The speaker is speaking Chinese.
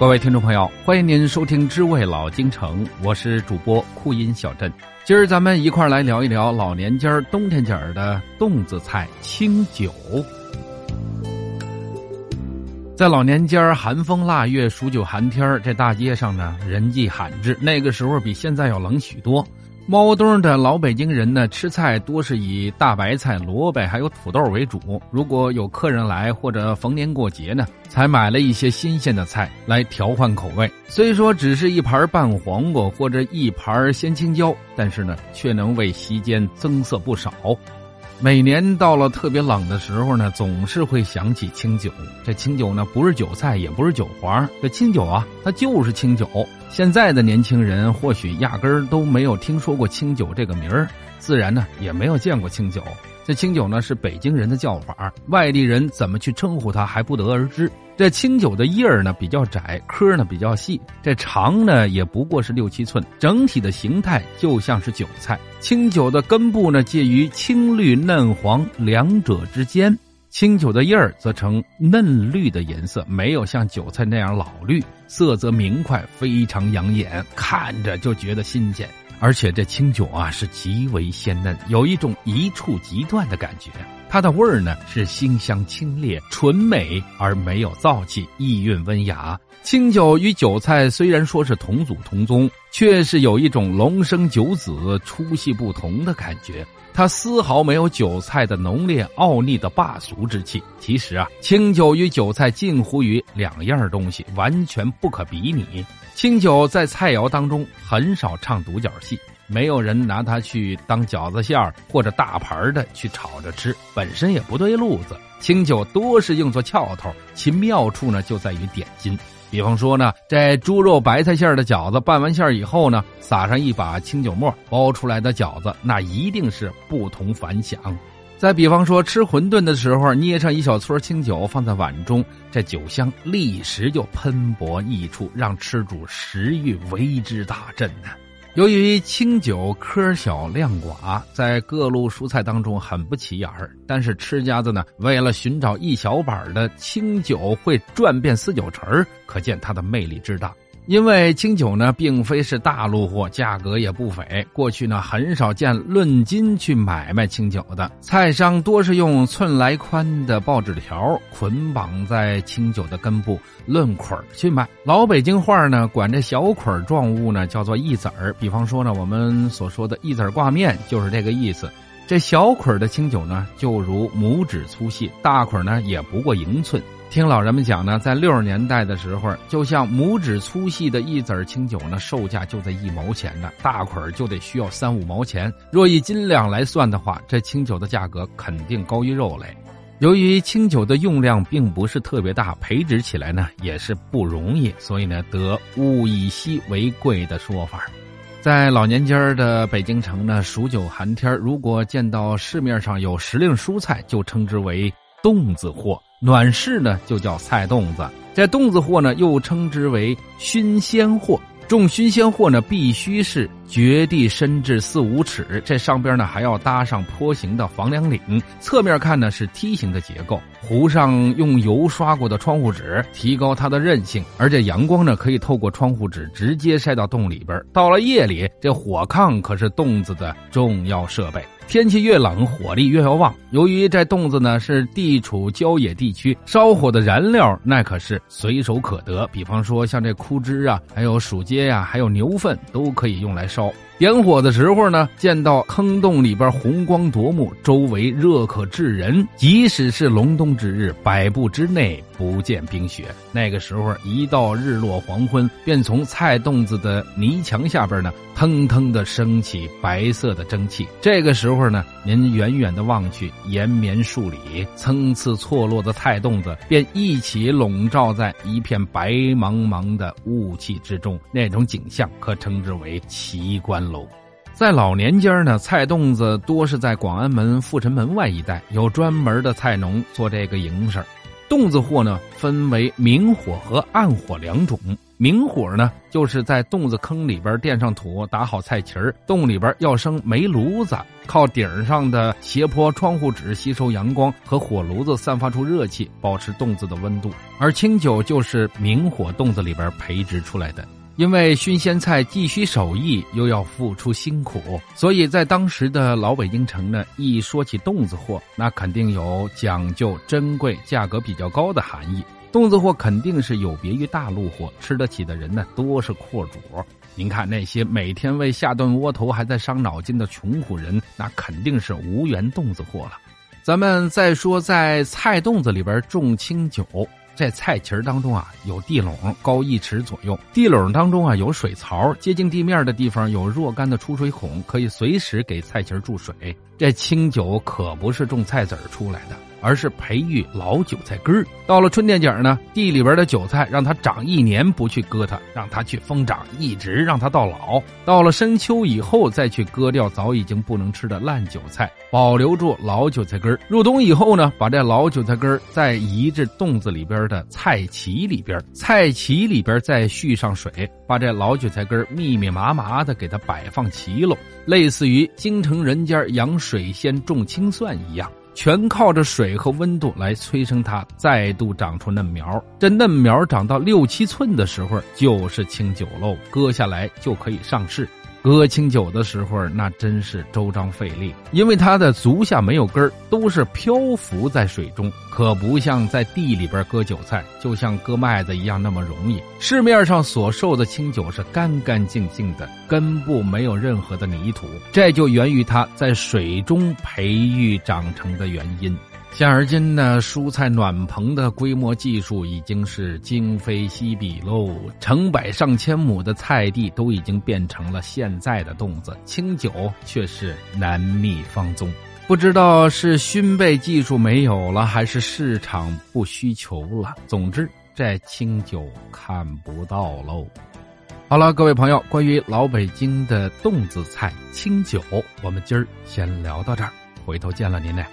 各位听众朋友，欢迎您收听《知味老京城》，我是主播酷音小镇。今儿咱们一块来聊一聊老年间冬天节儿的冻子菜清酒。在老年间寒风腊月、数九寒天，这大街上呢人迹罕至，那个时候比现在要冷许多。猫冬的老北京人呢，吃菜多是以大白菜、萝卜还有土豆为主。如果有客人来或者逢年过节呢，才买了一些新鲜的菜来调换口味。虽说只是一盘拌黄瓜或者一盘鲜青椒，但是呢，却能为席间增色不少。每年到了特别冷的时候呢，总是会想起清酒。这清酒呢，不是韭菜，也不是韭黄，这清酒啊，它就是清酒。现在的年轻人或许压根儿都没有听说过清酒这个名儿，自然呢也没有见过清酒。这清酒呢是北京人的叫法，外地人怎么去称呼它还不得而知。这清酒的叶儿呢比较窄，颗呢比较细，这长呢也不过是六七寸，整体的形态就像是韭菜。清酒的根部呢介于青绿嫩黄两者之间，清酒的叶儿则呈嫩绿的颜色，没有像韭菜那样老绿，色泽明快，非常养眼，看着就觉得新鲜。而且这清酒啊是极为鲜嫩，有一种一触即断的感觉。它的味儿呢是馨香清冽、纯美而没有燥气，意韵温雅。清酒与韭菜虽然说是同祖同宗，却是有一种龙生九子、出系不同的感觉。它丝毫没有韭菜的浓烈、傲腻的霸俗之气。其实啊，清酒与韭菜近乎于两样东西，完全不可比拟。清酒在菜肴当中很少唱独角戏，没有人拿它去当饺子馅儿或者大盘的去炒着吃，本身也不对路子。清酒多是用作翘头，其妙处呢就在于点睛。比方说呢，这猪肉白菜馅儿的饺子拌完馅儿以后呢，撒上一把清酒沫，包出来的饺子那一定是不同凡响。再比方说吃馄饨的时候，捏上一小撮清酒放在碗中，这酒香立时就喷薄溢出，让吃主食欲为之大振呢。由于清酒颗小量寡，在各路蔬菜当中很不起眼儿，但是吃家子呢，为了寻找一小板的清酒会转变四九城，可见它的魅力之大。因为清酒呢，并非是大陆货，价格也不菲。过去呢，很少见论斤去买卖清酒的，菜商多是用寸来宽的报纸条捆绑在清酒的根部，论捆去卖。老北京话呢，管这小捆状物呢叫做一子儿。比方说呢，我们所说的一子挂面就是这个意思。这小捆的清酒呢，就如拇指粗细；大捆呢，也不过一寸。听老人们讲呢，在六十年代的时候，就像拇指粗细的一子清酒呢，售价就在一毛钱呢，大捆就得需要三五毛钱。若以斤两来算的话，这清酒的价格肯定高于肉类。由于清酒的用量并不是特别大，培植起来呢也是不容易，所以呢得物以稀为贵的说法。在老年间的北京城呢，数九寒天，如果见到市面上有时令蔬菜，就称之为冻子货。暖柿呢，就叫菜冻子；这冻子货呢，又称之为熏鲜货。种熏鲜货呢，必须是掘地深至四五尺，这上边呢还要搭上坡形的房梁顶。侧面看呢是梯形的结构，糊上用油刷过的窗户纸，提高它的韧性。而这阳光呢，可以透过窗户纸直接晒到洞里边。到了夜里，这火炕可是洞子的重要设备。天气越冷，火力越要旺。由于这洞子呢是地处郊野地区，烧火的燃料那可是随手可得。比方说像这枯枝啊，还有薯秸呀，还有牛粪，都可以用来烧。しょう。点火的时候呢，见到坑洞里边红光夺目，周围热可炙人。即使是隆冬之日，百步之内不见冰雪。那个时候，一到日落黄昏，便从菜洞子的泥墙下边呢，腾腾的升起白色的蒸汽。这个时候呢，您远远的望去，延绵数里，参差错落的菜洞子便一起笼罩在一片白茫茫的雾气之中。那种景象可称之为奇观。楼，在老年间呢，菜洞子多是在广安门、阜成门外一带，有专门的菜农做这个营生。洞子货呢，分为明火和暗火两种。明火呢，就是在洞子坑里边垫上土，打好菜旗儿，洞里边要生煤炉子，靠顶上的斜坡窗户纸吸收阳光和火炉子散发出热气，保持洞子的温度。而清酒就是明火洞子里边培植出来的。因为熏鲜菜既需手艺，又要付出辛苦，所以在当时的老北京城呢，一说起洞子货，那肯定有讲究、珍贵、价格比较高的含义。洞子货肯定是有别于大陆货，吃得起的人呢多是阔主。您看那些每天为下顿窝头还在伤脑筋的穷苦人，那肯定是无缘洞子货了。咱们再说，在菜洞子里边种清酒。在菜畦当中啊，有地垄高一尺左右，地垄当中啊有水槽，接近地面的地方有若干的出水孔，可以随时给菜畦注水。这清酒可不是种菜籽出来的。而是培育老韭菜根儿。到了春天景呢，地里边的韭菜让它长一年不去割它，让它去疯长，一直让它到老。到了深秋以后再去割掉早已经不能吃的烂韭菜，保留住老韭菜根儿。入冬以后呢，把这老韭菜根儿再移至洞子里边的菜畦里边，菜畦里边再蓄上水，把这老韭菜根儿密密麻麻的给它摆放齐喽，类似于京城人家养水仙种青蒜一样。全靠着水和温度来催生它再度长出嫩苗。这嫩苗长到六七寸的时候，就是清酒喽，割下来就可以上市。割清酒的时候，那真是周章费力，因为它的足下没有根儿，都是漂浮在水中，可不像在地里边割韭菜，就像割麦子一样那么容易。市面上所售的清酒是干干净净的，根部没有任何的泥土，这就源于它在水中培育长成的原因。现而今呢，蔬菜暖棚的规模技术已经是今非昔比喽。成百上千亩的菜地都已经变成了现在的洞子，清酒却是难觅芳踪。不知道是熏焙技术没有了，还是市场不需求了。总之，这清酒看不到喽。好了，各位朋友，关于老北京的洞子菜清酒，我们今儿先聊到这儿，回头见了您嘞。